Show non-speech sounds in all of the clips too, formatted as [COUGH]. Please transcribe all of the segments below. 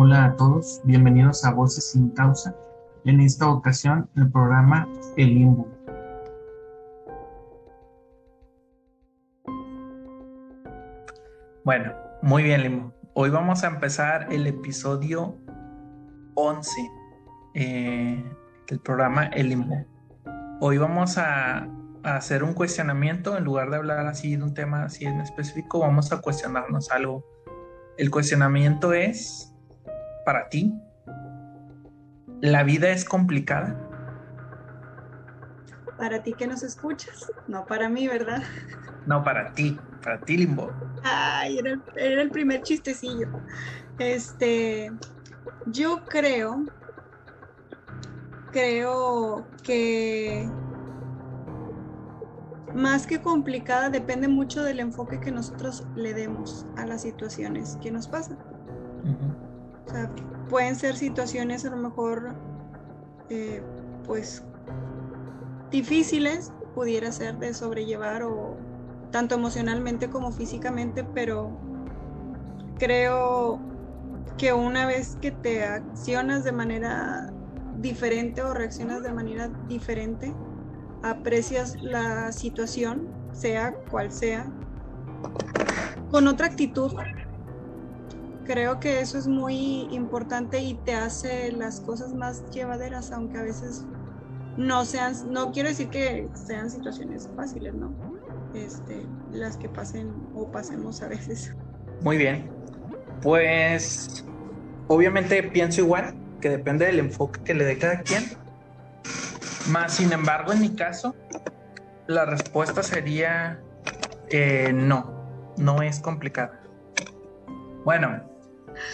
Hola a todos, bienvenidos a Voces sin Causa. En esta ocasión, el programa El Limbo. Bueno, muy bien, Limbo. Hoy vamos a empezar el episodio 11 eh, del programa El Limbo. Hoy vamos a, a hacer un cuestionamiento en lugar de hablar así de un tema así en específico, vamos a cuestionarnos algo. El cuestionamiento es, para ti, ¿la vida es complicada? Para ti que nos escuchas, no para mí, ¿verdad? No, para ti, para ti, Limbo. Ay, era el, era el primer chistecillo. Este, yo creo, creo que más que complicada depende mucho del enfoque que nosotros le demos a las situaciones que nos pasan. O sea, pueden ser situaciones a lo mejor, eh, pues, difíciles, pudiera ser de sobrellevar o tanto emocionalmente como físicamente, pero creo que una vez que te accionas de manera diferente o reaccionas de manera diferente, aprecias la situación, sea cual sea, con otra actitud. Creo que eso es muy importante y te hace las cosas más llevaderas, aunque a veces no sean, no quiero decir que sean situaciones fáciles, ¿no? Este, las que pasen o pasemos a veces. Muy bien. Pues obviamente pienso igual, que depende del enfoque que le dé cada quien. Más sin embargo, en mi caso, la respuesta sería eh, no, no es complicada. Bueno,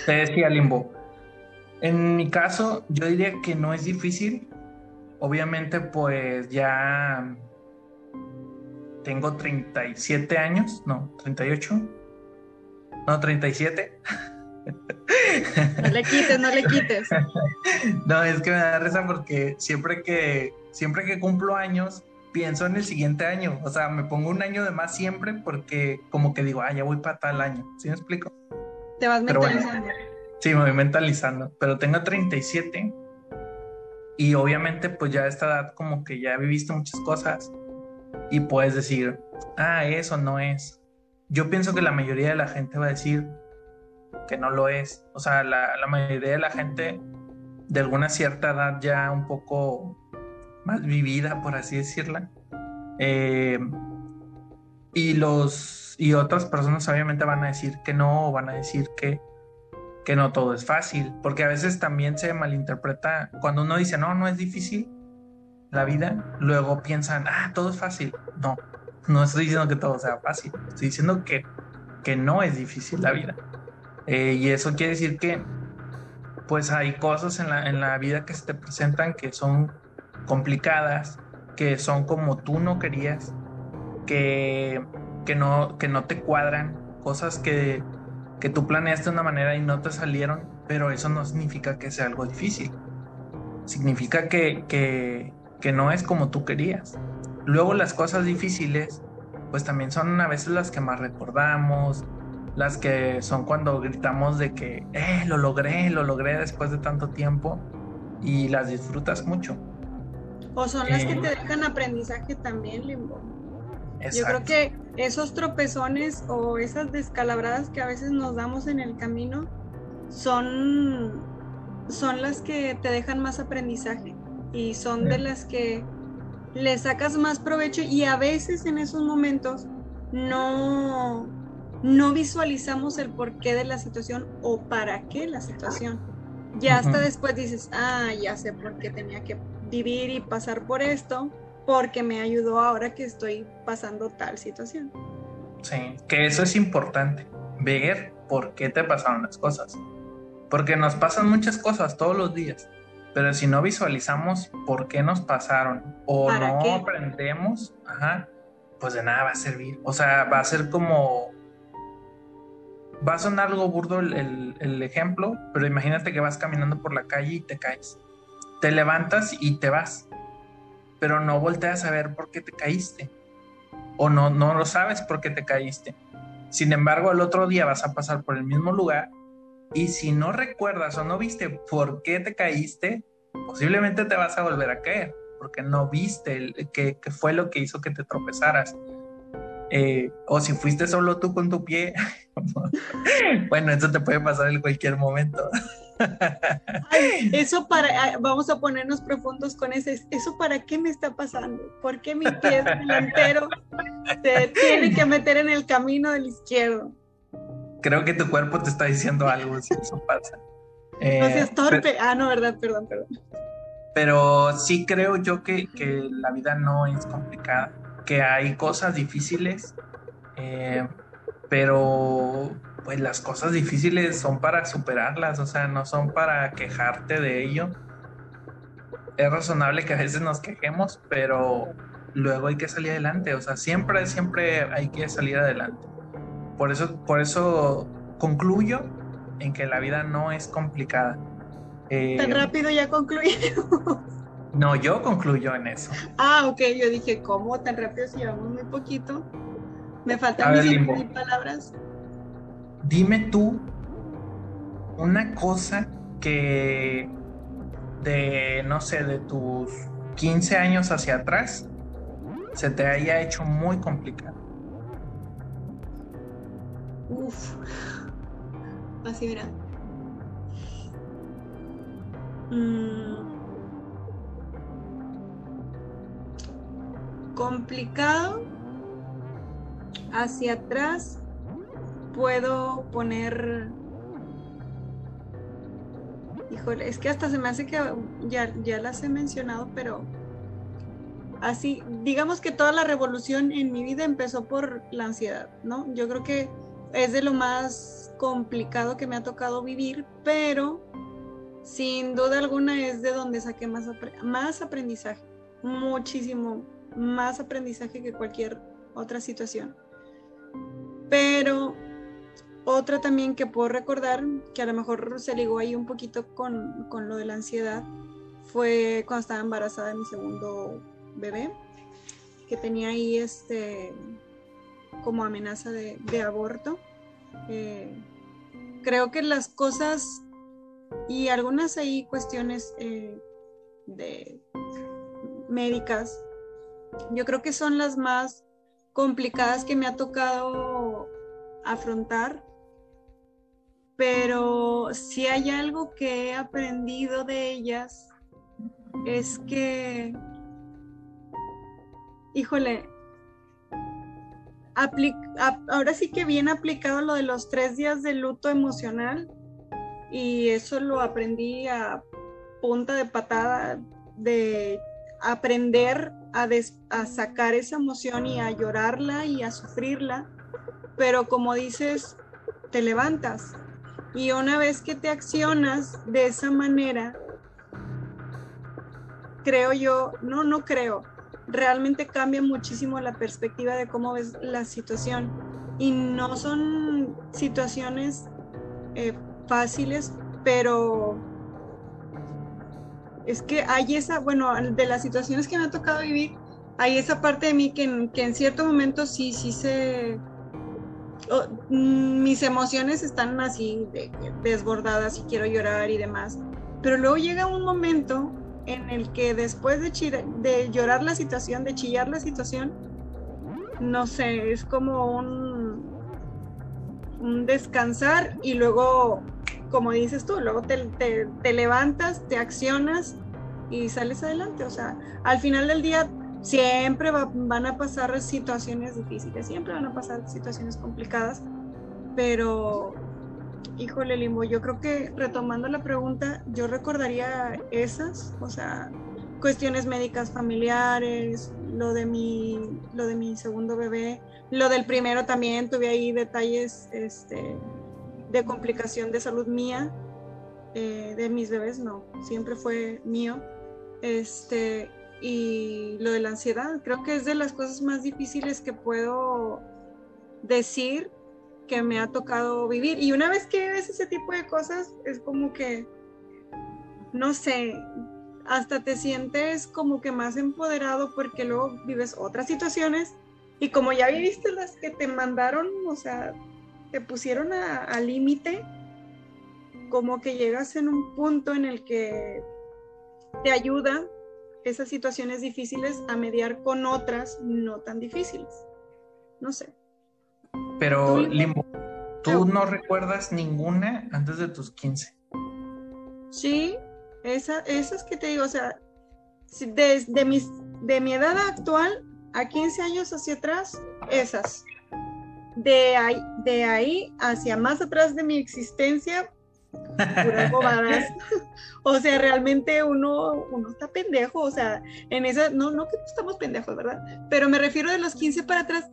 te decía Limbo, en mi caso yo diría que no es difícil. Obviamente pues ya tengo 37 años, no, 38, no, 37. No le quites, no le quites. [LAUGHS] No, es que me da risa porque siempre que, siempre que cumplo años, pienso en el siguiente año. O sea, me pongo un año de más siempre porque como que digo, ah, ya voy para tal año. ¿Sí me explico? Te vas Pero bueno. mentalizando. Sí, me voy mentalizando. Pero tengo 37 y obviamente pues ya a esta edad como que ya he visto muchas cosas y puedes decir, ah, eso no es. Yo pienso que la mayoría de la gente va a decir que no lo es. O sea, la, la mayoría de la gente de alguna cierta edad ya un poco más vivida, por así decirla. Eh, y los y otras personas obviamente van a decir que no, o van a decir que, que no todo es fácil, porque a veces también se malinterpreta cuando uno dice no, no es difícil la vida, luego piensan, ah, todo es fácil. No, no estoy diciendo que todo sea fácil, estoy diciendo que, que no es difícil la vida. Eh, y eso quiere decir que pues hay cosas en la, en la vida que se te presentan que son complicadas, que son como tú no querías, que, que, no, que no te cuadran, cosas que, que tú planeaste de una manera y no te salieron, pero eso no significa que sea algo difícil. Significa que, que, que no es como tú querías. Luego las cosas difíciles, pues también son a veces las que más recordamos, las que son cuando gritamos de que, eh, lo logré, lo logré después de tanto tiempo y las disfrutas mucho. O son las que Eh, te dejan aprendizaje también, Limbo. Yo Exacto. creo que esos tropezones o esas descalabradas que a veces nos damos en el camino son, son las que te dejan más aprendizaje y son de las que le sacas más provecho y a veces en esos momentos no, no visualizamos el porqué de la situación o para qué la situación. Ya hasta Ujú. después dices, ah, ya sé por qué tenía que vivir y pasar por esto, porque me ayudó ahora que estoy pasando tal situación. Sí, que eso es importante, ver por qué te pasaron las cosas. Porque nos pasan muchas cosas todos los días, pero si no visualizamos por qué nos pasaron o ¿Para no qué? aprendemos, ajá, pues de nada va a servir. O sea, va a ser como... Va a sonar algo burdo el, el- el ejemplo, pero imagínate que vas caminando por la calle y te caes. Te levantas y te vas, pero no volteas a ver por qué te caíste o no, no lo sabes por qué te caíste. Sin embargo, el otro día vas a pasar por el mismo lugar Y si no recuerdas o no viste por qué te caíste, posiblemente te vas a volver a caer, porque no viste qué fue lo que hizo que te tropezaras. Eh, o si fuiste solo tú con tu pie, [LAUGHS] bueno, eso te puede pasar en cualquier momento. [LAUGHS] [LAUGHS] eso para, vamos a ponernos profundos con ese, ¿eso para qué me está pasando? ¿Por qué mi pie delantero se tiene que meter en el camino del izquierdo? Creo que tu cuerpo te está diciendo algo si eso pasa. no seas eh, torpe. ah, no, verdad, perdón, perdón. Pero sí creo yo que, que la vida no es complicada que hay cosas difíciles, eh, pero pues las cosas difíciles son para superarlas, o sea, no son para quejarte de ello. Es razonable que a veces nos quejemos, pero luego hay que salir adelante, o sea, siempre, siempre hay que salir adelante. Por eso, por eso concluyo en que la vida no es complicada. Eh, Tan rápido ya concluimos. [LAUGHS] No, yo concluyo en eso. Ah, ok, yo dije, ¿cómo tan rápido si llevamos muy poquito? Me faltan mis palabras. Dime tú una cosa que de, no sé, de tus 15 años hacia atrás se te haya hecho muy complicado. Uf, así mira. Mm. complicado hacia atrás puedo poner híjole es que hasta se me hace que ya, ya las he mencionado pero así digamos que toda la revolución en mi vida empezó por la ansiedad no yo creo que es de lo más complicado que me ha tocado vivir pero sin duda alguna es de donde saqué más, más aprendizaje muchísimo más aprendizaje que cualquier otra situación. Pero otra también que puedo recordar, que a lo mejor se ligó ahí un poquito con, lo de la ansiedad, fue cuando estaba embarazada de mi segundo bebé, que tenía ahí este como amenaza de, aborto. Eh, creo que las cosas y algunas ahí cuestiones eh, de médicas yo creo que son las más complicadas que me ha tocado afrontar, pero si hay algo que he aprendido de ellas es que, híjole, ahora sí que bien aplicado lo de los tres días de luto emocional y eso lo aprendí a punta de patada de aprender a, sacar esa emoción y a llorarla y a sufrirla, pero como dices, te levantas. Y una vez que te accionas de esa manera, creo yo, no, no creo, realmente cambia muchísimo la perspectiva de cómo ves la situación. Y no son situaciones eh, fáciles, pero es que hay esa, bueno, de las situaciones que me ha tocado vivir, hay esa parte de mí que en, que en cierto momento sí, sí se... Mm, mis emociones están así desbordadas y quiero llorar y demás. Pero luego llega un momento en el que después de, llorar la situación, de chillar la situación, no sé, es como un, descansar y luego como dices tú, luego te, levantas, te accionas y sales adelante. O sea, al final del día siempre van a pasar situaciones difíciles, siempre van a pasar situaciones complicadas, pero híjole, Limbo, yo creo que retomando la pregunta, yo recordaría esas, o sea, cuestiones médicas familiares, lo de mi, lo de mi segundo bebé, lo del primero también, tuve ahí detalles, este, de complicación de salud mía, eh, de mis bebés, no, siempre fue mío. Este, y lo de la ansiedad, creo que es de las cosas más difíciles que puedo decir que me ha tocado vivir. Y una vez que ves ese tipo de cosas, es como que, no sé, hasta te sientes como que más empoderado porque luego vives otras situaciones y como ya viviste las que te mandaron, o sea, te pusieron al límite, como que llegas en un punto en el que te ayuda esas situaciones difíciles a mediar con otras no tan difíciles. No sé. Pero, Limbo, ¿tú no recuerdas ninguna antes de tus 15? Sí, esa, esas que te digo, o sea, desde mis, de mi edad actual a 15 años hacia atrás, esas. De ahí, de ahí hacia más atrás de mi existencia, puras [LAUGHS] bobadas. o sea, realmente uno, uno está pendejo, o sea, en esa, no, no que estamos pendejos, ¿verdad? Pero me refiero de los 15 para atrás,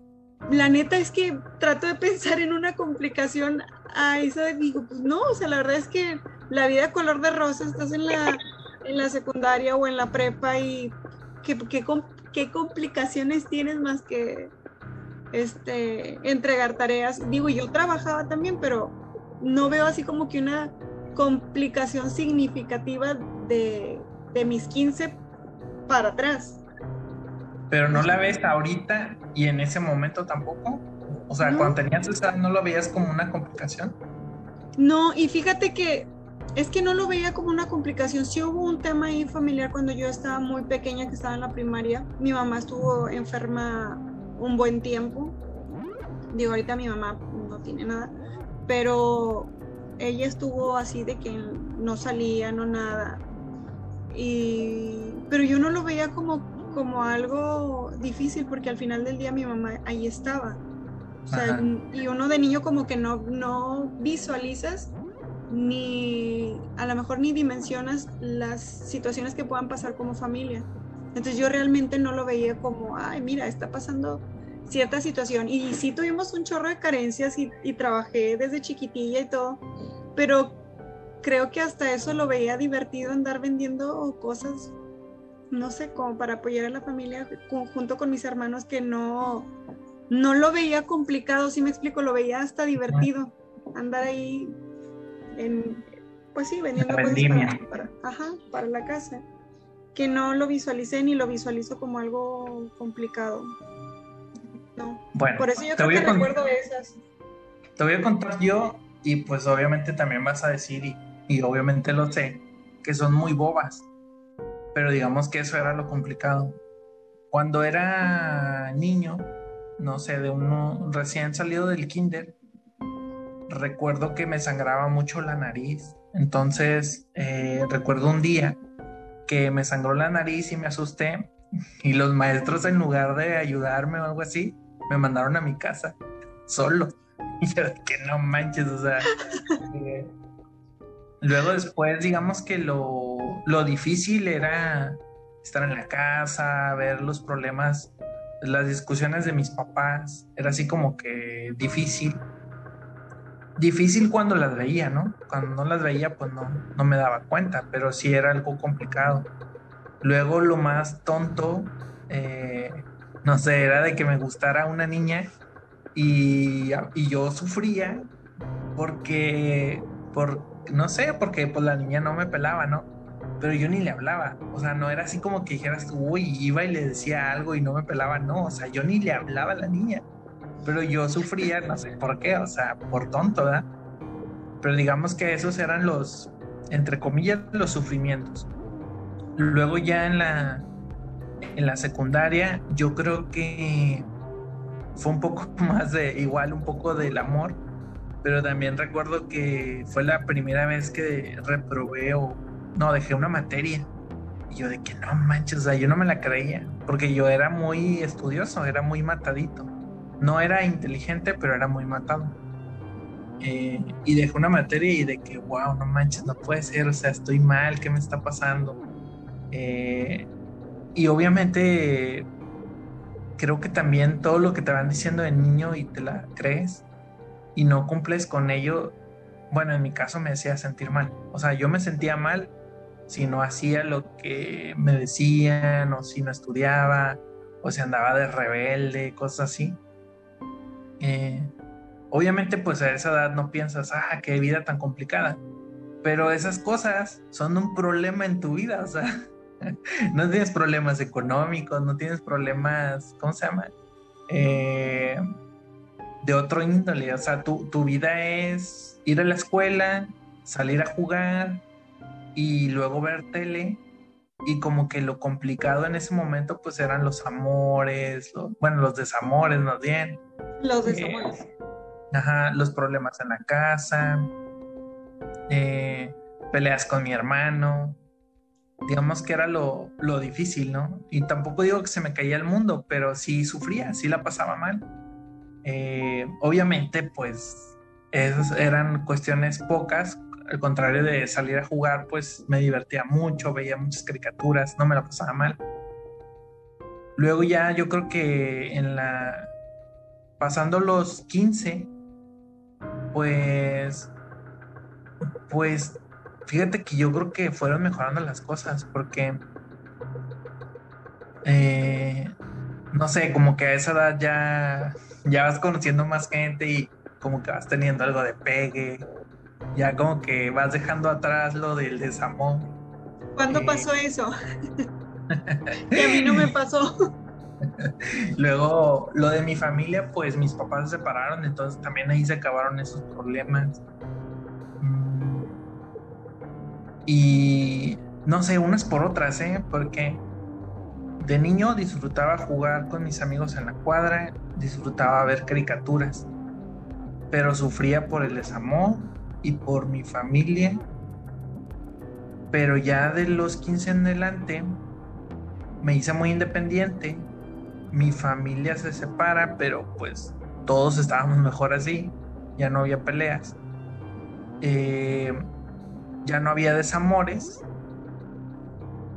la neta es que trato de pensar en una complicación a eso digo, pues no, o sea, la verdad es que la vida color de rosa, estás en la, en la secundaria o en la prepa y qué, qué, qué complicaciones tienes más que este, entregar tareas. Digo, yo trabajaba también, pero no veo así como que una complicación significativa de, de mis 15 para atrás. Pero no la ves ahorita y en ese momento tampoco. O sea, cuando tenías esa, ¿no lo veías como una complicación? No, y fíjate que es que no lo veía como una complicación. Sí hubo un tema ahí familiar cuando yo estaba muy pequeña, que estaba en la primaria. Mi mamá estuvo enferma un buen tiempo. Digo, ahorita mi mamá no tiene nada, pero ella estuvo así de que no salía, no nada. Y, pero yo no lo veía como, como algo difícil porque al final del día mi mamá ahí estaba. O sea, y uno de niño como que no, no visualizas ni a lo mejor ni dimensionas las situaciones que puedan pasar como familia. Entonces yo realmente no lo veía como, ay, mira, está pasando cierta situación. Y sí tuvimos un chorro de carencias y, trabajé desde chiquitilla y todo, pero creo que hasta eso lo veía divertido andar vendiendo cosas, no sé, como para apoyar a la familia junto con mis hermanos que no, no lo veía complicado, si me explico, lo veía hasta divertido andar ahí en, pues sí, vendiendo cosas para, ajá, para la casa, que no lo visualicé ni lo visualizo como algo complicado. No. Bueno, por eso yo creo que recuerdo esas. Te voy a contar yo y pues obviamente también vas a decir y, y obviamente lo sé, que son muy bobas, pero digamos que eso era lo complicado. Cuando era niño, no sé, de uno recién salido del kinder, recuerdo que me sangraba mucho la nariz. Entonces, eh, recuerdo un día que me sangró la nariz y me asusté y los maestros en lugar de ayudarme o algo así, me mandaron a mi casa solo. [LAUGHS] Y yo que no manches, o sea. [LAUGHS] Eh, luego después, digamos que lo, lo difícil era estar en la casa, ver los problemas, las discusiones de mis papás, era así como que difícil difícil cuando las veía, ¿no? Cuando no las veía, pues no, no me daba cuenta, pero sí era algo complicado. Luego lo más tonto, eh, no sé, era de que me gustara una niña y, y, yo sufría porque, por, no sé, porque pues la niña no me pelaba, ¿no? Pero yo ni le hablaba, o sea, no era así como que dijeras, uy, iba y le decía algo y no me pelaba, no, o sea, yo ni le hablaba a la niña pero yo sufría, no sé por qué, o sea, por tonto, ¿verdad? Pero digamos que esos eran los, entre comillas, los sufrimientos. Luego ya en la, en la secundaria, yo creo que fue un poco [LAUGHS] más de, igual, un poco del amor, pero también recuerdo que fue la primera vez que reprobé o, no, dejé una materia. Y yo de que no manches, o sea, yo no me la creía, porque yo era muy estudioso, era muy matadito. No era inteligente, pero era muy matado. Eh, y dejó una materia y de que, wow, no manches, no puede ser, o sea, estoy mal, ¿qué me está pasando? Eh, y obviamente creo que también todo lo que te van diciendo de niño y te la crees y no cumples con ello, bueno, en mi caso me hacía sentir mal. O sea, yo me sentía mal si no hacía lo que me decían o si no estudiaba o si andaba de rebelde, cosas así. Eh, obviamente pues a esa edad no piensas, ah, qué vida tan complicada, pero esas cosas son un problema en tu vida, o sea, [LAUGHS] no tienes problemas económicos, no tienes problemas, ¿cómo se llama? Eh, de otro índole, o sea, tu, tu vida es ir a la escuela, salir a jugar y luego ver tele y como que lo complicado en ese momento pues eran los amores, bueno, los desamores más bien. Los eh, desamores. ajá, los problemas en la casa, eh, peleas con mi hermano, digamos que era lo, lo, difícil, ¿no? Y tampoco digo que se me caía el mundo, pero sí sufría, sí la pasaba mal. Eh, obviamente, pues, eran cuestiones pocas, al contrario de salir a jugar, pues me divertía mucho, veía muchas caricaturas, no me la pasaba mal. Luego ya yo creo que en la... Pasando los 15, pues... Pues fíjate que yo creo que fueron mejorando las cosas porque... Eh, no sé, como que a esa edad ya, ya vas conociendo más gente y como que vas teniendo algo de pegue, ya como que vas dejando atrás lo del desamor. ¿Cuándo eh, pasó eso? [LAUGHS] que a mí no me pasó. [LAUGHS] Luego, lo de mi familia, pues mis papás se separaron, entonces también ahí se acabaron esos problemas. Y no sé, unas por otras, ¿eh? Porque de niño disfrutaba jugar con mis amigos en la cuadra, disfrutaba ver caricaturas, pero sufría por el desamor y por mi familia. Pero ya de los 15 en adelante me hice muy independiente. Mi familia se separa, pero pues todos estábamos mejor así. Ya no había peleas. Eh, ya no había desamores.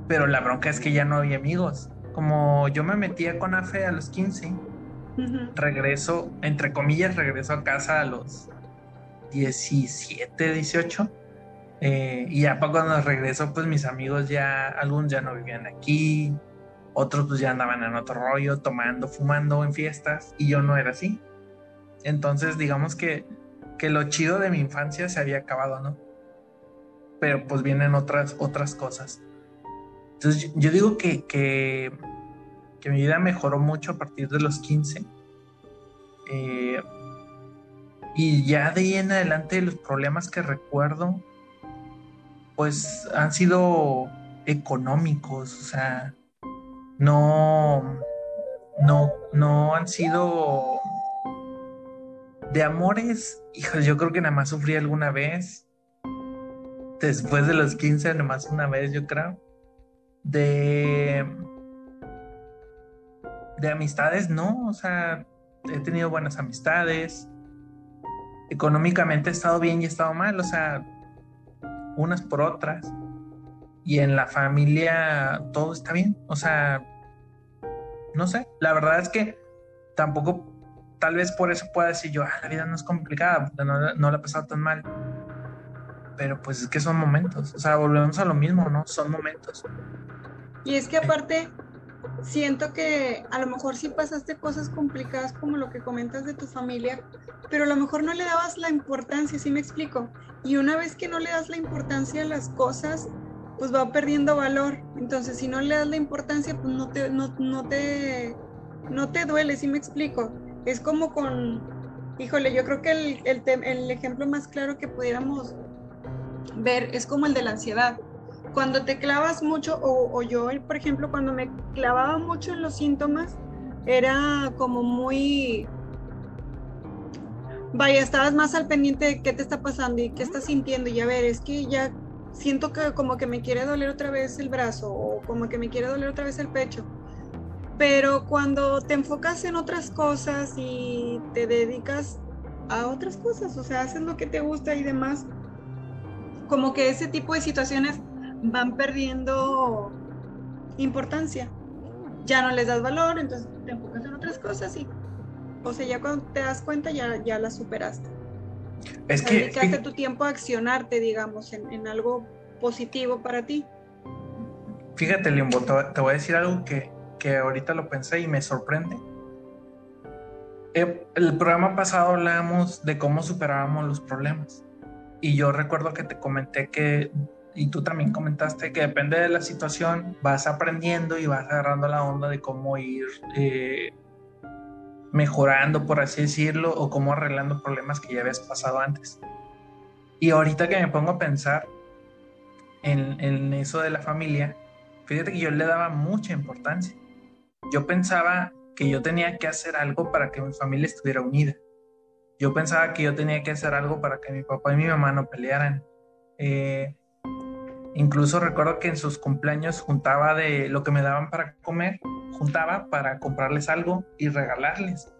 Pero la bronca es que ya no había amigos. Como yo me metía con Afe a los 15, regreso, entre comillas, regreso a casa a los 17, 18. Eh, y ya para cuando regreso, pues mis amigos ya, algunos ya no vivían aquí, otros pues ya andaban en otro rollo, tomando, fumando en fiestas, y yo no era así. Entonces, digamos que, que lo chido de mi infancia se había acabado, ¿no? Pero pues vienen otras, otras cosas. Entonces, yo digo que, que, mi vida mejoró mucho a partir de los 15. Eh, y ya de ahí en adelante los problemas que recuerdo, pues han sido económicos, o sea, no, no, no han sido de amores, hijos, yo creo que nada más sufrí alguna vez. Después de los 15, nada más una vez, yo creo. De. De amistades, no. O sea, he tenido buenas amistades económicamente he estado bien y he estado mal, o sea, unas por otras. Y en la familia todo está bien, o sea, no sé, la verdad es que tampoco, tal vez por eso pueda decir yo, ah, la vida no es complicada, no, no la he pasado tan mal. Pero pues es que son momentos, o sea, volvemos a lo mismo, ¿no? Son momentos. Y es que aparte, siento que a lo mejor sí pasaste cosas complicadas como lo que comentas de tu familia, pero a lo mejor no le dabas la importancia, ¿sí me explico? Y una vez que no le das la importancia a las cosas, pues va perdiendo valor. Entonces, si no le das la importancia, pues no te, no, te, no te duele, ¿sí me explico? Es como con, híjole, yo creo que el, el, el ejemplo más claro que pudiéramos ver es como el de la ansiedad cuando te clavas mucho, o, yo, por ejemplo, cuando me clavaba mucho en los síntomas, era como muy... Vaya, estabas más al pendiente de qué te está pasando y qué estás sintiendo. Y a ver, es que ya siento que como que me quiere doler otra vez el brazo o como que me quiere doler otra vez el pecho. Pero cuando te enfocas en otras cosas y te dedicas a otras cosas, o sea, haces lo que te gusta y demás, como que ese tipo de situaciones van perdiendo importancia. Ya no les das valor, entonces te enfocas en otras cosas y, o sea, ya cuando te das cuenta ya, ya la superaste. Es que... Dedicaste tu tiempo a accionarte, digamos, en, algo positivo para ti. Fíjate, Limbo, te, voy a decir algo que, que ahorita lo pensé y me sorprende. Eh, el programa pasado hablábamos de cómo superábamos los problemas. Y yo recuerdo que te comenté que y tú también comentaste que depende de la situación, vas aprendiendo y vas agarrando la onda de cómo ir eh, mejorando, por así decirlo, o cómo arreglando problemas que ya habías pasado antes. Y ahorita que me pongo a pensar en, en eso de la familia, fíjate que yo le daba mucha importancia. Yo pensaba que yo tenía que hacer algo para que mi familia estuviera unida. Yo pensaba que yo tenía que hacer algo para que mi papá y mi mamá no pelearan. Eh, incluso recuerdo que en sus cumpleaños juntaba de lo que me daban para comer, juntaba para comprarles algo y regalarles.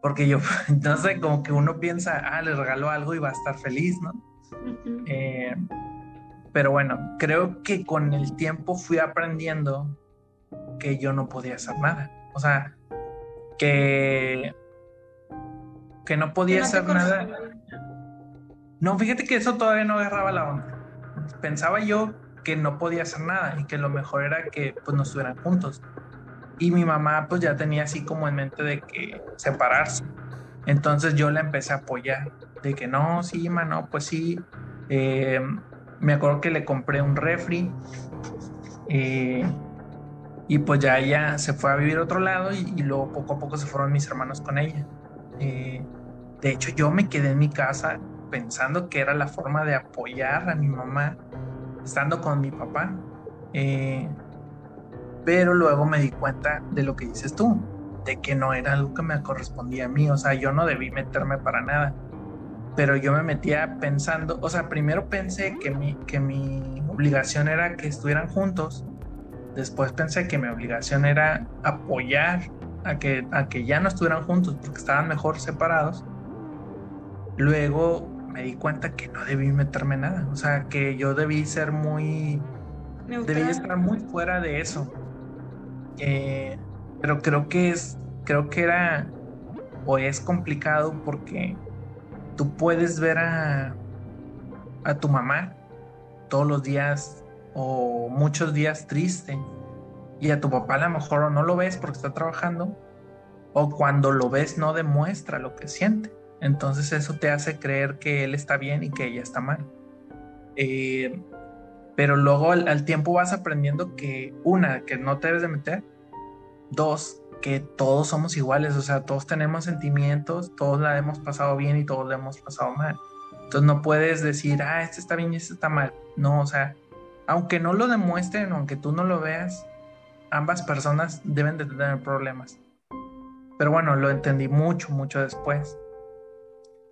Porque yo, [LAUGHS] no sé, como que uno piensa, ah, le regaló algo y va a estar feliz, ¿no? Eh, pero bueno, creo que con el tiempo fui aprendiendo que yo no podía hacer nada. O sea, que, que no podía hacer nada. No, fíjate que eso todavía no agarraba la onda. Pensaba yo que no podía hacer nada y que lo mejor era que pues no estuvieran juntos. Y mi mamá pues ya tenía así como en mente de que separarse. Entonces yo la empecé a apoyar, de que no, sí, mano, pues sí. Eh, me acuerdo que le compré un refri. Eh, y pues ya ella se fue a vivir a otro lado y, luego poco a poco se fueron mis hermanos con ella. Eh, de hecho, yo me quedé en mi casa pensando que era la forma de apoyar a mi mamá estando con mi papá. Eh, pero luego me di cuenta de lo que dices tú, de que no era algo que me correspondía a mí, o sea, yo no debí meterme para nada. Pero yo me metía pensando, o sea, primero pensé que mi, que mi obligación era que estuvieran juntos Después pensé que mi obligación era apoyar a que, a que ya no estuvieran juntos porque estaban mejor separados. Luego me di cuenta que no debí meterme nada. O sea, que yo debí ser muy... Debí estar muy fuera de eso. Eh, pero creo que es... Creo que era... O es complicado porque tú puedes ver a, a tu mamá todos los días o muchos días triste y a tu papá a lo mejor no lo ves porque está trabajando o cuando lo ves no demuestra lo que siente. Entonces eso te hace creer que él está bien y que ella está mal. Eh, pero luego al, tiempo vas aprendiendo que una, que no te debes de meter. Dos, que todos somos iguales, o sea, todos tenemos sentimientos, todos la hemos pasado bien y todos la hemos pasado mal. Entonces no puedes decir, ah, este está bien y este está mal. No, o sea, aunque no lo demuestren, aunque tú no lo veas, ambas personas deben de tener problemas. Pero bueno, lo entendí mucho, mucho después.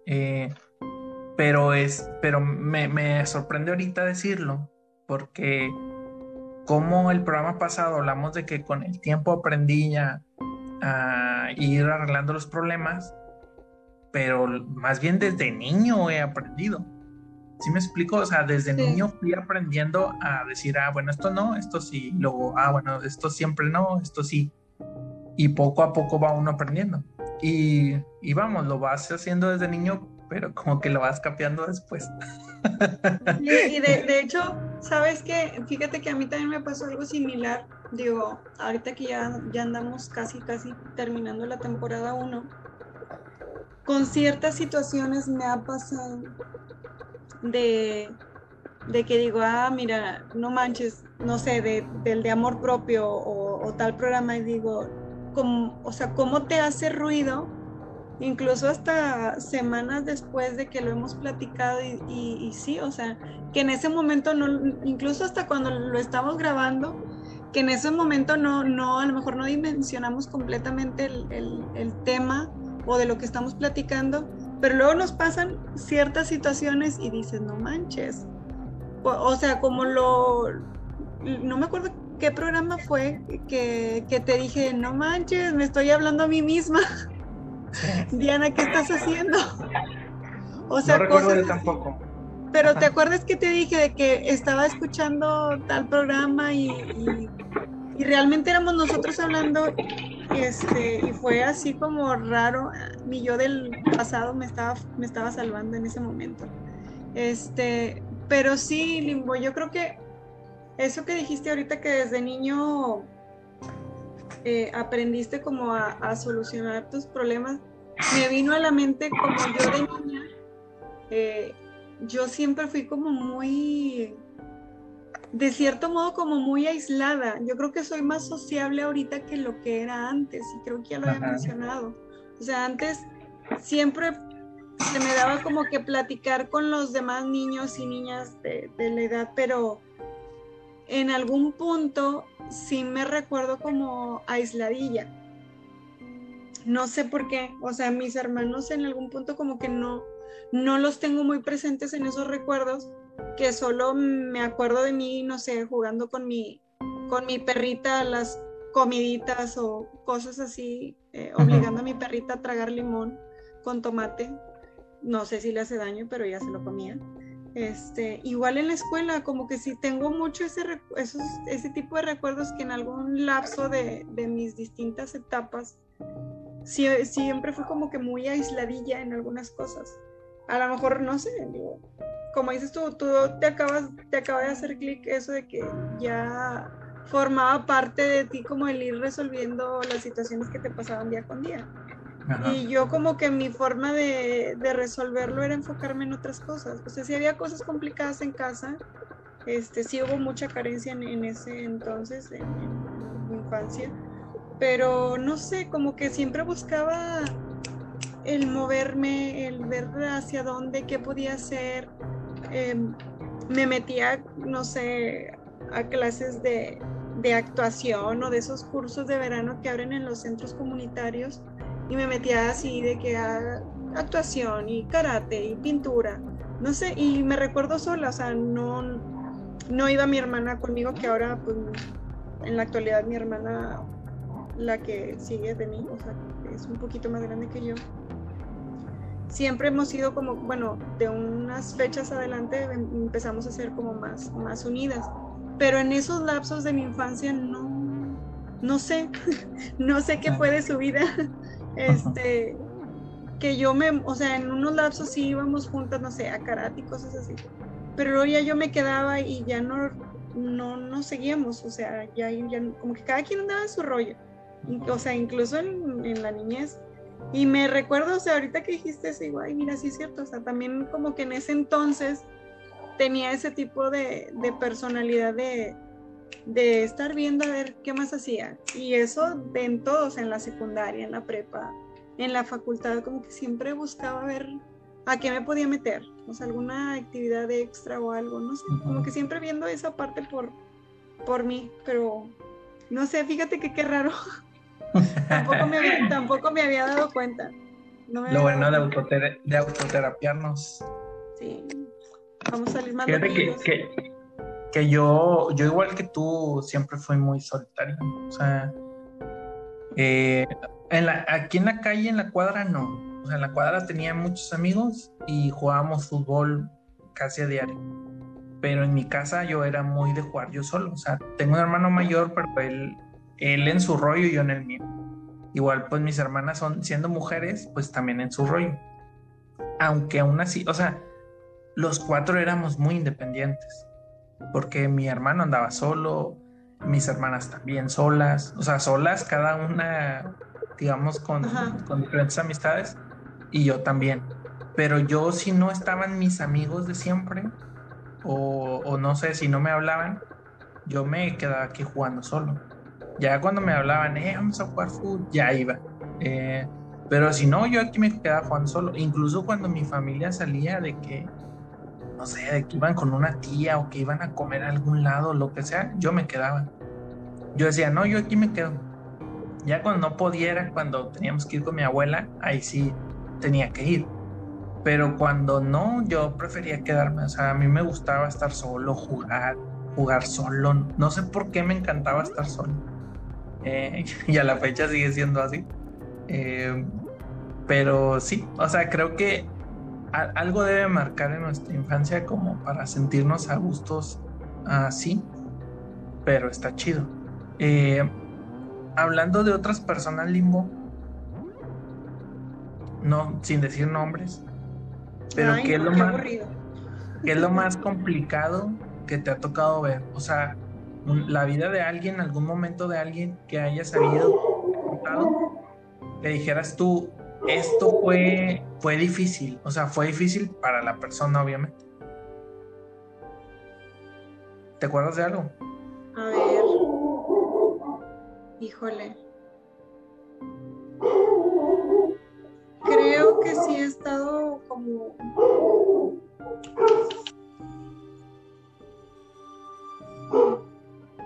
Eh, pero es, pero me, me, sorprende ahorita decirlo, porque como el programa pasado hablamos de que con el tiempo aprendí a ir arreglando los problemas, pero más bien desde niño he aprendido. ¿Sí me explico? O sea, desde niño fui aprendiendo a decir, ah, bueno, esto no, esto sí, luego, ah, bueno, esto siempre no, esto sí. Y poco a poco va uno aprendiendo. Y, y vamos, lo vas haciendo desde niño, pero como que lo vas capeando después. Y, de, de, hecho, ¿sabes qué? Fíjate que a mí también me pasó algo similar. Digo, ahorita que ya, ya andamos casi, casi terminando la temporada 1, con ciertas situaciones me ha pasado de, que digo, ah, mira, no manches, no sé, de, del de amor propio o, tal programa y digo, como, o sea, ¿cómo te hace ruido? Incluso hasta semanas después de que lo hemos platicado y, sí, o sea, que en ese momento no, incluso hasta cuando lo estamos grabando, que en ese momento no, no, a lo mejor no dimensionamos completamente el, el tema o de lo que estamos platicando, pero luego nos pasan ciertas situaciones y dices, no manches. O, sea, como lo... No me acuerdo qué programa fue que, te dije, no manches, me estoy hablando a mí misma. Diana, ¿qué estás haciendo? O sea, no recuerdo tampoco. Pero te acuerdas que te dije de que estaba escuchando tal programa y, y realmente éramos nosotros hablando este, y fue así como raro. Mi yo del pasado me estaba, me estaba salvando en ese momento. Este, pero sí, Limbo, yo creo que eso que dijiste ahorita que desde niño eh, aprendiste como a, solucionar tus problemas, me vino a la mente como yo de niña, eh, yo siempre fui como muy de cierto modo como muy aislada. Yo creo que soy más sociable ahorita que lo que era antes y creo que ya lo había mencionado. O sea, antes siempre se me daba como que platicar con los demás niños y niñas de, de la edad, pero en algún punto sí me recuerdo como aisladilla. No sé por qué, o sea, mis hermanos en algún punto como que no, no los tengo muy presentes en esos recuerdos, que solo me acuerdo de mí, no sé, jugando con mi, con mi perrita las comiditas o cosas así, eh, obligando a mi perrita a tragar limón con tomate. No sé si le hace daño, pero ya se lo comía. Este, igual en la escuela, como que sí tengo mucho ese, esos, ese tipo de recuerdos que en algún lapso de, de mis distintas etapas, sí, siempre fue como que muy aisladilla en algunas cosas. A lo mejor, no sé, como dices tú, tú te acabas, te acaba de hacer clic eso de que ya formaba parte de ti como el ir resolviendo las situaciones que te pasaban día con día. Y yo como que mi forma de, de, resolverlo era enfocarme en otras cosas. O sea, si había cosas complicadas en casa, este, sí hubo mucha carencia en, ese entonces, en, mi infancia. Pero no sé, como que siempre buscaba el moverme, el ver hacia dónde, qué podía hacer. Em, me metía, no sé, a clases de, de actuación o de esos cursos de verano que abren en los centros comunitarios y me metía así de que a actuación y karate y pintura, no sé, y me recuerdo sola, o sea, no, no iba mi hermana conmigo, que ahora pues en la actualidad mi hermana, la que sigue de mí, o sea, es un poquito más grande que yo. Siempre hemos sido como, bueno, de unas fechas adelante em, empezamos a ser como más, más unidas pero en esos lapsos de mi infancia no, no sé, [LAUGHS] no sé qué fue de su vida. Este, que yo me, o sea, en unos lapsos sí íbamos juntas, no sé, a karate y cosas así. Pero luego ya yo me quedaba y ya no, no, no seguíamos, o sea, ya, ya como que cada quien andaba en su rollo. O sea, incluso en, en la niñez. Y me recuerdo, o sea, ahorita que dijiste eso, igual, mira, sí es cierto, o sea, también como que en ese entonces tenía ese tipo de, personalidad de, estar viendo a ver qué más hacía. Y eso en todos, en la secundaria, en la prepa, en la facultad, como que siempre buscaba ver a qué me podía meter, o sea, alguna actividad extra o algo, no sé, como que siempre viendo esa parte por, por mí, pero no sé, fíjate que qué raro. [LAUGHS] tampoco, me había, [LAUGHS] tampoco me había dado cuenta. Lo bueno de, de autoterapiarnos. Sí. Vamos a salir más que, que, yo, yo igual que tú, siempre fui muy solitario. O sea, eh, en la, aquí en la calle, en la cuadra, no. O sea, en la cuadra tenía muchos amigos y jugábamos fútbol casi a diario. Pero en mi casa yo era muy de jugar yo solo. O sea, tengo un hermano mayor, pero él, él en su rollo y yo en el mío. Igual, pues mis hermanas son, siendo mujeres, pues también en su rollo. Aunque aún así, o sea, los cuatro éramos muy independientes, porque mi hermano andaba solo, mis hermanas también solas, o sea, solas cada una, digamos, con, con diferentes amistades, y yo también. Pero yo si no estaban mis amigos de siempre, o, o no sé, si no me hablaban, yo me quedaba aquí jugando solo. Ya cuando me hablaban, eh, vamos a jugar fútbol, ya iba. Eh, pero si no, yo aquí me quedaba jugando solo. Incluso cuando mi familia salía de que no sé, de que iban con una tía o que iban a comer a algún lado, lo que sea, yo me quedaba. Yo decía, no, yo aquí me quedo. Ya cuando no pudiera, cuando teníamos que ir con mi abuela, ahí sí tenía que ir. Pero cuando no, yo prefería quedarme. O sea, a mí me gustaba estar solo, jugar, jugar solo. No sé por qué me encantaba estar solo. Eh, [LAUGHS] y a la fecha sigue siendo así. Eh, pero sí, o sea, creo que algo debe marcar en nuestra infancia como para sentirnos a gustos así, pero está chido. Eh, hablando de otras personas limbo, no, sin decir nombres, pero ¿qué, es lo más, ¿qué es lo más complicado que te ha tocado ver? O sea, la vida de alguien, algún momento de alguien que haya sabido, que dijeras tú, esto fue, fue difícil, o sea, fue difícil para la persona, obviamente. ¿Te acuerdas de algo? A ver. Híjole. Creo creo que sí he estado como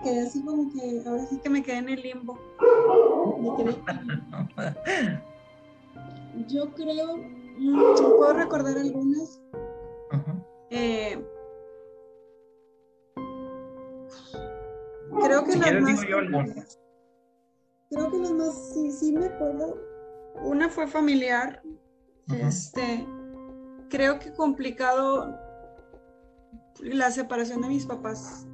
quedé así como que ahora sí que me quedé en el limbo. [LAUGHS] Yo creo, puedo recordar algunas. Eh, creo que las más. Creo que las más, sí, sí me acuerdo. Una fue familiar. Este, creo que complicado la separación de mis papás.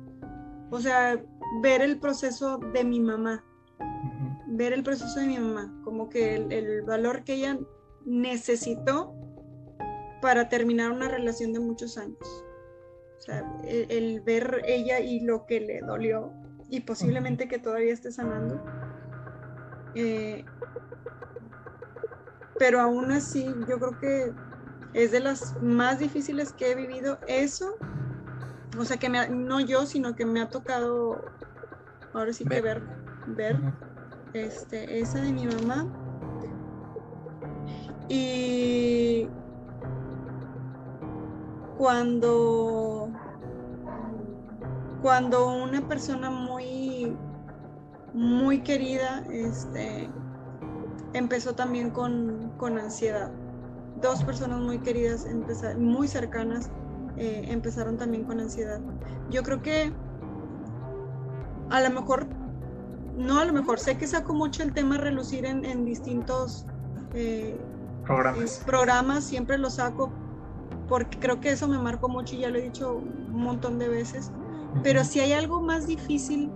O sea, ver el proceso de mi mamá. Ver el proceso de mi mamá. Como que el, valor que ella necesitó para terminar una relación de muchos años. O sea, el, ver ella y lo que le dolió y posiblemente que todavía esté sanando. Eh, pero aún así, yo creo que es de las más difíciles que he vivido eso o sea, que me no yo, sino que me ha tocado ahora sí que ver, ver este, esa de mi mamá. Y cuando, cuando una persona muy, muy querida, este, empezó también con, con ansiedad. Dos personas muy queridas, muy cercanas, eh, empezaron también con ansiedad. Yo creo que a lo mejor, no a lo mejor, sé que saco mucho el tema relucir en, distintos eh, programas. programas, siempre lo saco porque creo que eso me marcó mucho y ya lo he dicho un montón de veces. Pero si hay algo más difícil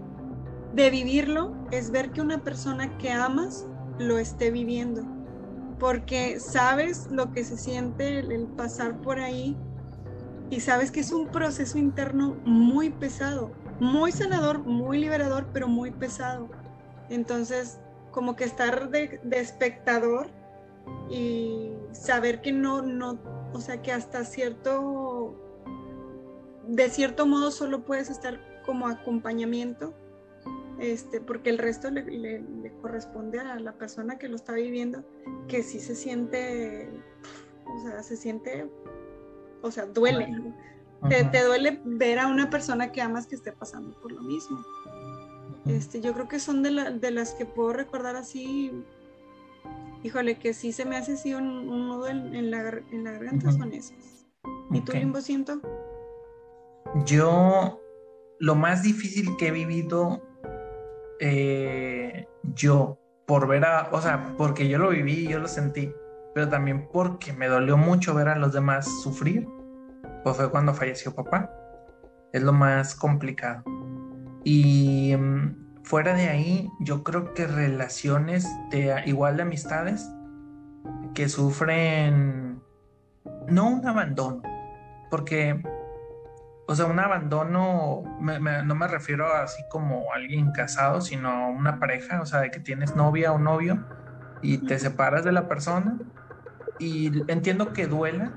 de vivirlo, es ver que una persona que amas lo esté viviendo. Porque sabes lo que se siente el pasar por ahí y sabes que es un proceso interno muy pesado, muy sanador, muy liberador, pero muy pesado. Entonces, como que estar de, espectador y saber que no, no, o sea, que hasta cierto, de cierto modo solo puedes estar como acompañamiento, este, porque el resto le, le corresponde a la persona que lo está viviendo, que sí se siente, o sea, se siente o sea, duele. Te, duele ver a una persona que amas que esté pasando por lo mismo. Este, yo creo que son de, las que puedo recordar así, híjole, que sí se me hace así un, nudo en, la, garganta son esas. ¿Y tú, Limbo, siento? Yo, lo más difícil que he vivido, eh, yo, por ver a, o sea, porque yo lo viví, yo lo sentí, pero también porque me dolió mucho ver a los demás sufrir, pues fue cuando falleció papá. Es lo más complicado. Y mm, fuera de ahí, yo creo que relaciones de igual de amistades que sufren no un abandono, porque, o sea, un abandono, no me refiero a así como alguien casado, sino una pareja, o sea, de que tienes novia o novio y te separas de la persona y entiendo que duela,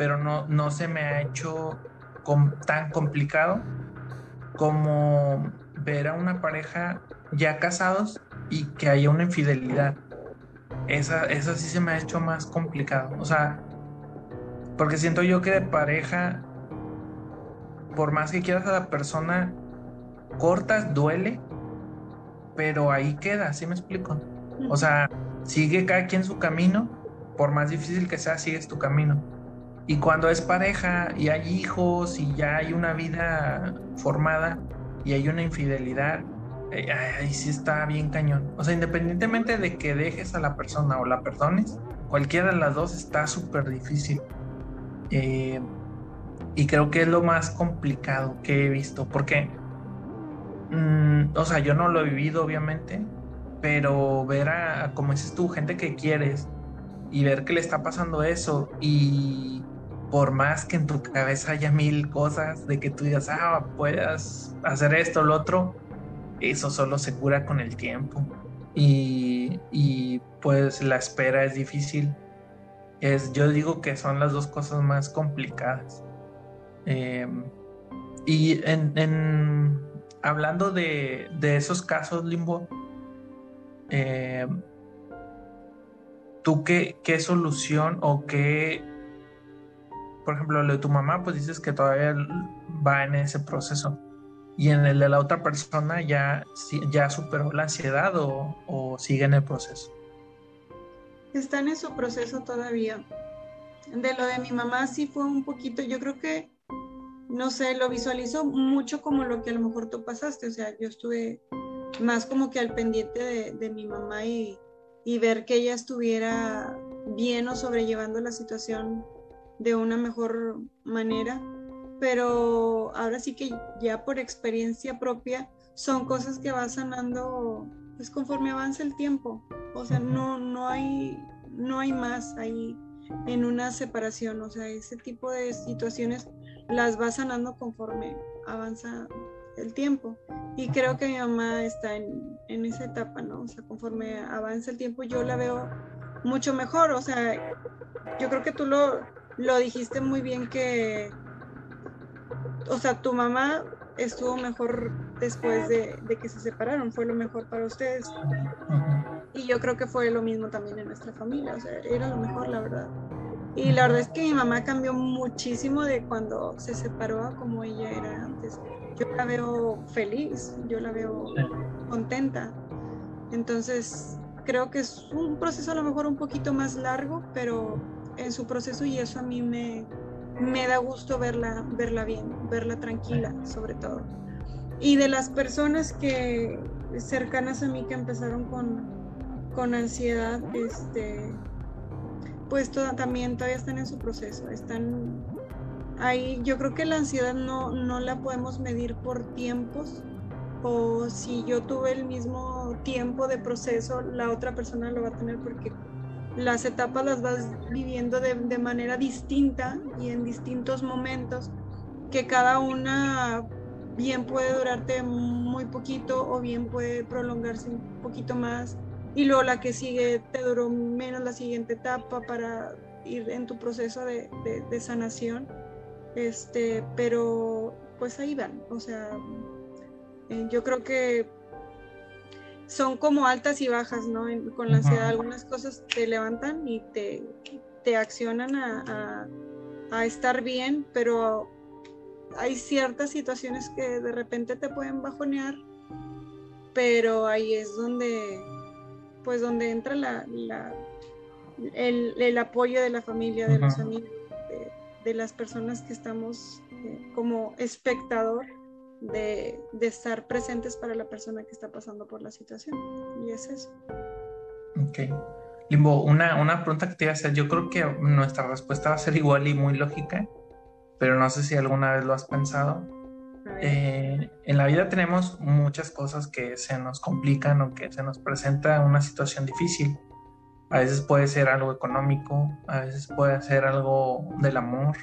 pero no, no se me ha hecho tan complicado como ver a una pareja ya casados y que haya una infidelidad. Esa, eso sí se me ha hecho más complicado. O sea, porque siento yo que de pareja, por más que quieras a la persona, cortas, duele, pero ahí queda, ¿sí me explico? O sea, sigue cada quien su camino por más difícil que sea, sigues tu camino. Y cuando es pareja y hay hijos y ya hay una vida formada y hay una infidelidad, eh, ahí sí está bien cañón. O sea, independientemente de que dejes a la persona o la perdones, cualquiera de las dos está súper difícil. Eh, y creo que es lo más complicado que he visto, porque, mm, o sea, yo no lo he vivido, obviamente, pero ver a, como dices tú, gente que quieres, y ver que le está pasando eso y por más que en tu cabeza haya mil cosas de que tú digas, ah, puedas hacer esto o lo otro, eso solo se cura con el tiempo. Y, y, pues la espera es difícil. Es, yo digo que son las dos cosas más complicadas. Em, y en, en, hablando de, de, esos casos, Limbo, eh, ¿tú qué, qué solución o qué, por ejemplo, lo de tu mamá, pues dices que todavía va en ese proceso? Y en el de la otra persona ya, ya superó la ansiedad o, o sigue en el proceso. Están en su proceso todavía. De lo de mi mamá sí fue un poquito, yo creo que, no sé, lo visualizo mucho como lo que a lo mejor tú pasaste. O sea, yo estuve más como que al pendiente de, de mi mamá y, y ver que ella estuviera bien o sobrellevando la situación de una mejor manera. Pero ahora sí que ya por experiencia propia son cosas que va sanando pues conforme avanza el tiempo. O sea, no, no hay, no hay más ahí en una separación. O sea, ese tipo de situaciones las va sanando conforme avanza el tiempo. Y creo que mi mamá está en, en, esa etapa, ¿no? O sea, conforme avanza el tiempo, yo la veo mucho mejor. O sea, yo creo que tú lo, lo dijiste muy bien que, o sea, tu mamá estuvo mejor después de, de, que se separaron, fue lo mejor para ustedes. Y yo creo que fue lo mismo también en nuestra familia, o sea, era lo mejor, la verdad. Y la verdad es que mi mamá cambió muchísimo de cuando se separó a como ella era antes. Yo la veo feliz, yo la veo contenta. Entonces, creo que es un proceso a lo mejor un poquito más largo, pero en su proceso y eso a mí me, me da gusto verla, verla bien, verla tranquila, sobre todo. Y de las personas que cercanas a mí que empezaron con, con ansiedad, este, pues también todavía están en su proceso, están ahí, yo creo que la ansiedad no, no la podemos medir por tiempos, o si yo tuve el mismo tiempo de proceso, la otra persona lo va a tener porque las etapas las vas viviendo de, de, manera distinta y en distintos momentos, que cada una bien puede durarte muy poquito o bien puede prolongarse un poquito más. Y luego la que sigue te duró menos la siguiente etapa para ir en tu proceso de, de, sanación. Este, pero pues ahí van. O sea, eh, yo creo que son como altas y bajas, ¿no? con la ansiedad, algunas cosas te levantan y te, te accionan a, a, estar bien, pero hay ciertas situaciones que de repente te pueden bajonear, pero ahí es donde, pues donde entra la, la el, el, apoyo de la familia, de los amigos, de, de, las personas que estamos eh, como espectador de, de, estar presentes para la persona que está pasando por la situación. Y es eso. Ok. Limbo, una, una pregunta que te iba a hacer. Yo creo que nuestra respuesta va a ser igual y muy lógica, pero no sé si alguna vez lo has pensado. Eh, en la vida tenemos muchas cosas que se nos complican o que se nos presenta una situación difícil. A veces puede ser algo económico, a veces puede ser algo del amor,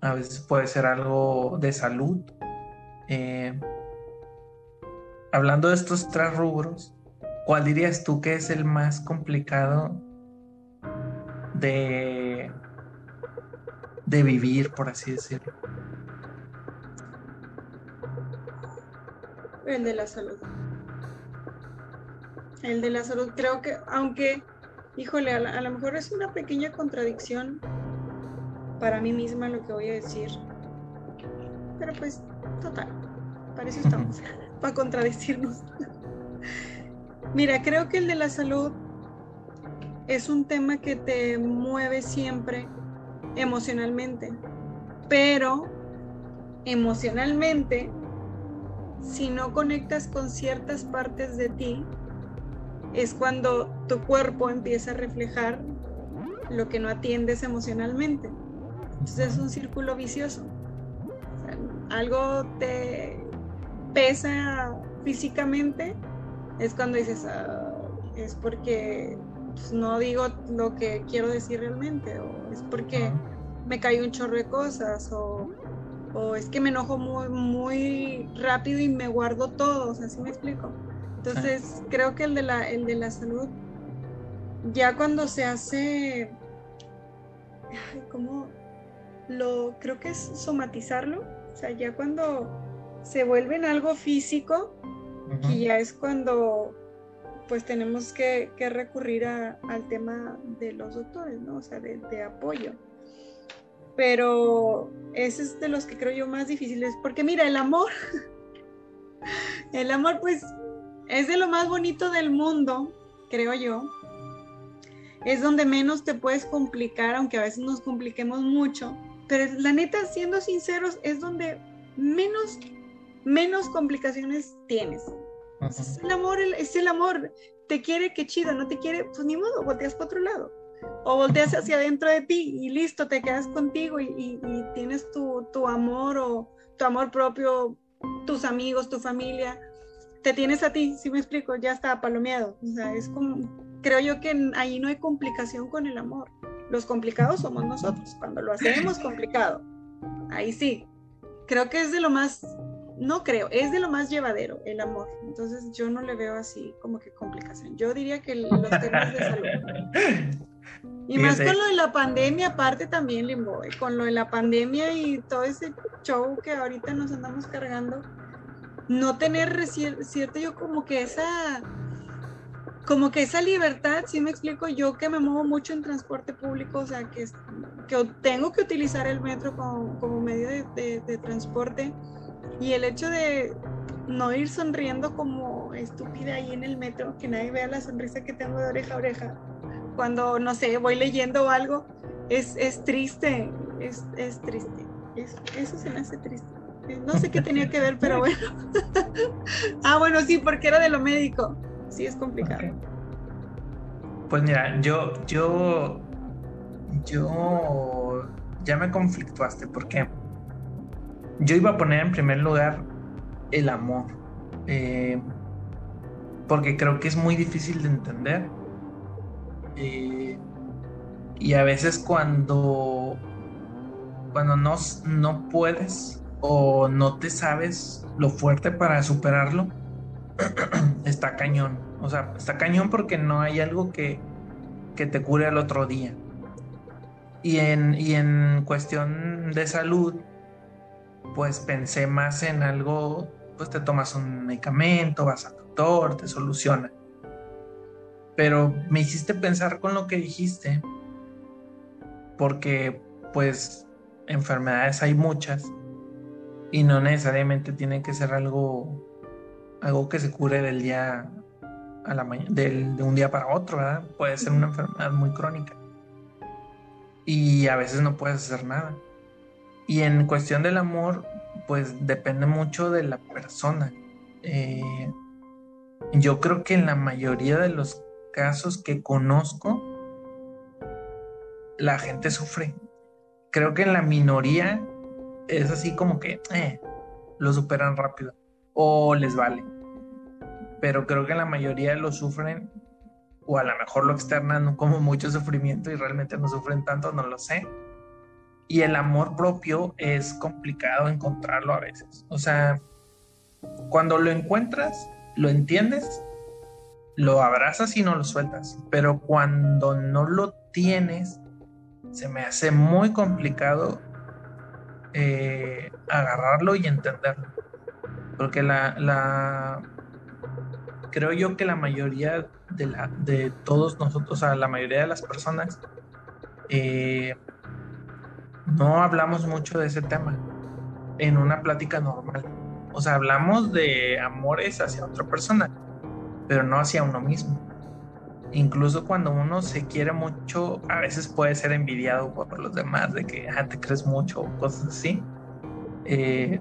a veces puede ser algo de salud, eh, hablando de estos tres rubros, ¿cuál dirías tú que es el más complicado de, de vivir, por así decirlo? El de la salud. El de la salud, creo que, aunque, híjole, a, a lo mejor es una pequeña contradicción para mí misma lo que voy a decir. Pero pues, total. Para eso estamos, [LAUGHS] para contradecirnos. Mira, creo que el de la salud es un tema que te mueve siempre emocionalmente, pero emocionalmente, si no conectas con ciertas partes de ti, es cuando tu cuerpo empieza a reflejar lo que no atiendes emocionalmente. Entonces es un círculo vicioso. algo te pesa físicamente, es cuando dices, ah, es porque pues, no digo lo que quiero decir realmente, o es porque me cae un chorro de cosas, o, o, es que me enojo muy, muy rápido y me guardo todo, o sea, ¿sí me explico? Entonces, creo que el de, la, el de la salud, ya cuando se hace, ¿cómo? Lo, creo que es somatizarlo, o sea, ya cuando se vuelven algo físico y ya es cuando pues tenemos que, recurrir al tema de los doctores, ¿no? O sea, de, de, apoyo. Pero ese es de los que creo yo más difíciles, porque mira, el amor, [LAUGHS] el amor pues es de lo más bonito del mundo, creo yo. Es donde menos te puedes complicar, aunque a veces nos compliquemos mucho. Pero la neta, siendo sinceros, es donde menos, menos complicaciones tienes. Es el amor, es el amor. Te quiere, qué chido, no te quiere, pues ni modo, volteas para otro lado. O volteas hacia adentro de ti y listo, te quedas contigo y, tienes tu, tu, amor o tu amor propio, tus amigos, tu familia. Te tienes a ti, si me explico, ya está palomeado. O sea, es como, creo yo que ahí no hay complicación con el amor. Los complicados somos nosotros, cuando lo hacemos complicado. Ahí sí. Creo que es de lo más no creo, es de lo más llevadero el amor. Entonces yo no le veo así como que complicación. Yo diría que los temas de salud. [LAUGHS] Y más con lo de la pandemia, aparte también, Limbo, eh, con lo de la pandemia y todo ese show que ahorita nos andamos cargando, no tener cierto yo como que esa como que esa libertad, si me explico, yo que me muevo mucho en transporte público, o sea, que, que tengo que utilizar el metro como, como medio de, de transporte, y el hecho de no ir sonriendo como estúpida ahí en el metro, que nadie vea la sonrisa que tengo de oreja a oreja, cuando, no sé, voy leyendo algo, es, es triste, es, es triste. eso se me hace triste. No sé qué tenía que ver, pero bueno. [LAUGHS] ah, bueno, sí, porque era de lo médico. Sí, es complicado. Pues mira, yo, yo, yo ya me conflictuaste porque yo iba a poner en primer lugar el amor, eh, porque creo que es muy difícil de entender. Eh, y a veces cuando, cuando no, no puedes o no te sabes lo fuerte para superarlo, [CLEARS THROAT] está cañón. O sea, está cañón porque no hay algo que, que te cure al otro día. Y en, y en cuestión de salud, pues pensé más en algo, pues te tomas un medicamento, vas al doctor, te soluciona. Pero me hiciste pensar con lo que dijiste, porque pues enfermedades hay muchas y no necesariamente tiene que ser algo, algo que se cure del día a la mañana, de un día para otro, ¿verdad? Puede ser una enfermedad muy crónica. Y a veces no puedes hacer nada. Y en cuestión del amor, pues depende mucho de la persona. Eh, yo creo que en la mayoría de los casos que conozco, la gente sufre. Creo que en la minoría es así como que eh, lo superan rápido o les vale. Pero creo que la mayoría lo sufren o a lo mejor lo externan como mucho sufrimiento y realmente no sufren tanto, no lo sé y el amor propio es complicado encontrarlo a veces. O sea, cuando lo encuentras, lo entiendes, lo abrazas y no lo sueltas. Pero cuando no lo tienes, se me hace muy complicado eh, agarrarlo y entenderlo. Porque la, la, creo yo que la mayoría de, la, de todos nosotros, o sea, la mayoría de las personas, eh, no hablamos mucho de ese tema en una plática normal. O sea, hablamos de amores hacia otra persona, pero no hacia uno mismo. Incluso cuando uno se quiere mucho, a veces puede ser envidiado por los demás, de que ah, te crees mucho o cosas así. Eh,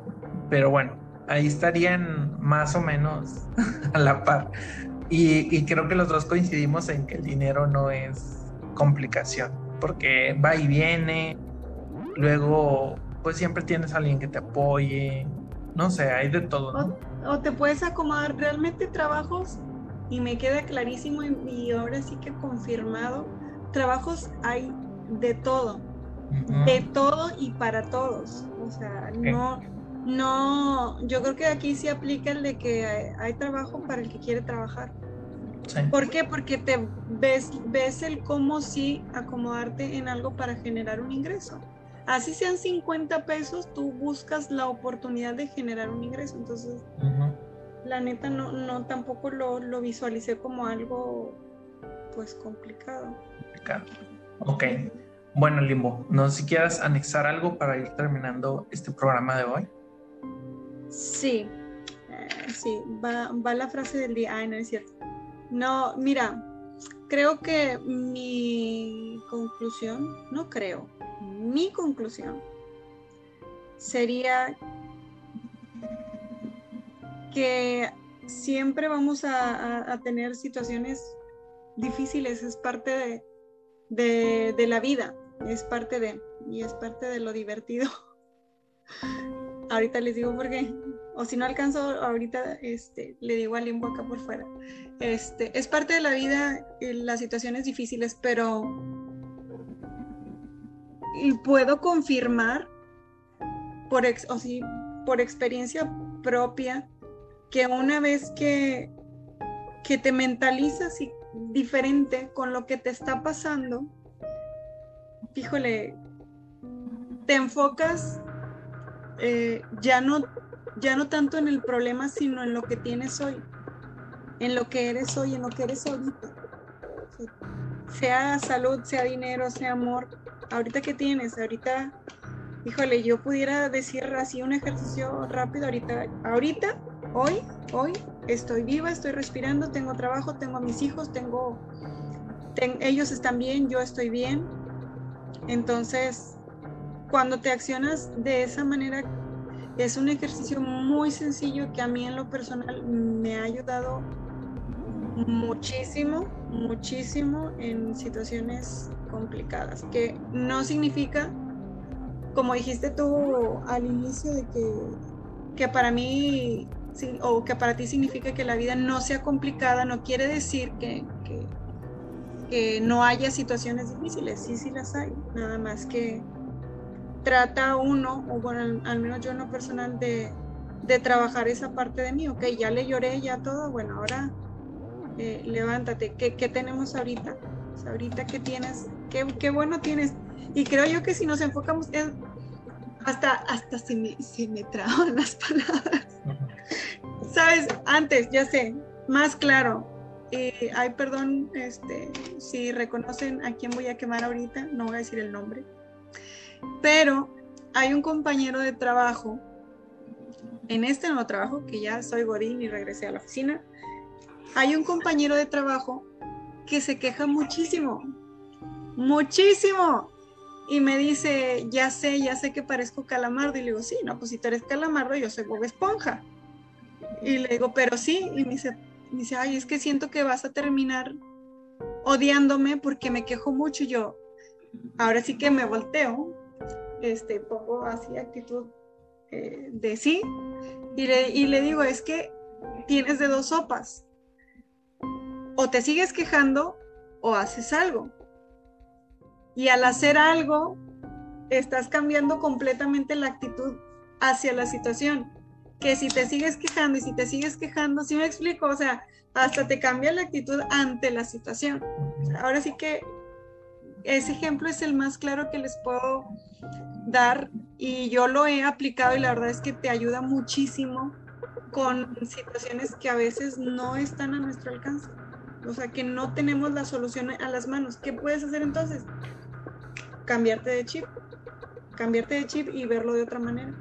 pero bueno, ahí estarían más o menos [LAUGHS] a la par. Y, y creo que los dos coincidimos en que el dinero no es complicación, porque va y viene, Luego, pues siempre tienes a alguien que te apoye. No sé, hay de todo. O, te puedes acomodar realmente trabajos, y me queda clarísimo y, ahora sí que confirmado, trabajos hay de todo. De todo y para todos. O sea, no, no, yo creo que aquí sí aplica el de que hay, trabajo para el que quiere trabajar. ¿Por qué? Porque te ves, ves el cómo sí acomodarte en algo para generar un ingreso así sean 50 pesos, tú buscas la oportunidad de generar un ingreso. Entonces, la neta no, no tampoco lo, lo visualicé como algo pues complicado. Complicado. Ok. Bueno, Limbo, no sé si quieras anexar algo para ir terminando este programa de hoy. Sí, eh, sí, va, va, la frase del día. Ay, no es cierto. No, mira, creo que mi conclusión, no creo, mi conclusión sería que siempre vamos a, tener situaciones difíciles, es parte de, la vida, es parte de, y es parte de lo divertido. [LAUGHS] ahorita les digo por qué, o si no alcanzo ahorita, este, le digo al limbo acá por fuera. Este, es parte de la vida, las situaciones difíciles, pero y puedo confirmar por, ex, o sí, por experiencia propia que una vez que, que te mentalizas y diferente con lo que te está pasando, híjole, te enfocas eh, ya, no, ya no tanto en el problema, sino en lo que tienes hoy, en lo que eres hoy, en lo que eres ahorita. Sea salud, sea dinero, sea amor. Ahorita que tienes, ahorita, híjole, yo pudiera decir así un ejercicio rápido ahorita, ahorita hoy, hoy estoy viva, estoy respirando, tengo trabajo, tengo a mis hijos, tengo, ellos están bien, yo estoy bien. Entonces, cuando te accionas de esa manera, es un ejercicio muy sencillo que a mí en lo personal me ha ayudado muchísimo, muchísimo en situaciones complicadas, que no significa, como dijiste tú al inicio, de que, que para mí o que para ti significa que la vida no sea complicada, no quiere decir que, que, no haya situaciones difíciles, sí, sí las hay, nada más que trata uno, o bueno, al, menos yo en lo personal, de, de, trabajar esa parte de mí, ok, ya le lloré, ya todo, bueno, ahora eh, levántate, ¿Qué, ¿Qué, tenemos ahorita? ahorita qué tienes, qué, bueno tienes. Y creo yo que si nos enfocamos, hasta, hasta se me, se me traban [LAUGHS] las palabras. Sabes, antes, ya sé, más claro. Eh, ay, perdón, este, si reconocen a quién voy a quemar ahorita, no voy a decir el nombre. Pero hay un compañero de trabajo, en este nuevo trabajo, que ya soy Godín y regresé a la oficina, hay un compañero de trabajo que se queja muchísimo, muchísimo y me dice, ya sé, ya sé que parezco calamardo. Y le digo, sí, no, pues si tú eres calamardo, yo soy Bob Esponja. Y le digo, pero sí. Y me dice, dice, ay, es que siento que vas a terminar odiándome porque me quejo mucho. Y yo, ahora sí que me volteo, este, pongo así actitud eh, de sí. Y le, y le digo, es que tienes de dos sopas. O te sigues quejando o haces algo y al hacer algo, estás cambiando completamente la actitud hacia la situación. Que si te sigues quejando y si te sigues quejando, si me explico? O sea, hasta te cambia la actitud ante la situación. Ahora sí que ese ejemplo es el más claro que les puedo dar y yo lo he aplicado y la verdad es que te ayuda muchísimo con situaciones que a veces no están a nuestro alcance. O sea, que no tenemos la solución a las manos. ¿Qué puedes hacer entonces? cambiarte de chip, cambiarte de chip y verlo de otra manera.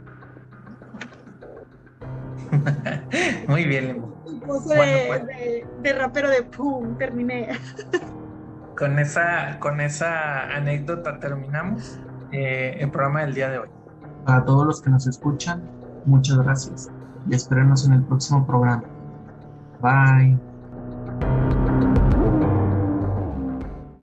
[LAUGHS] Muy bien, pues. de, rapero de pum, terminé. con esa, con esa anécdota terminamos eh, el programa del día de hoy. A todos los que nos escuchan, muchas gracias y espérenos en el próximo programa. Bye. thank you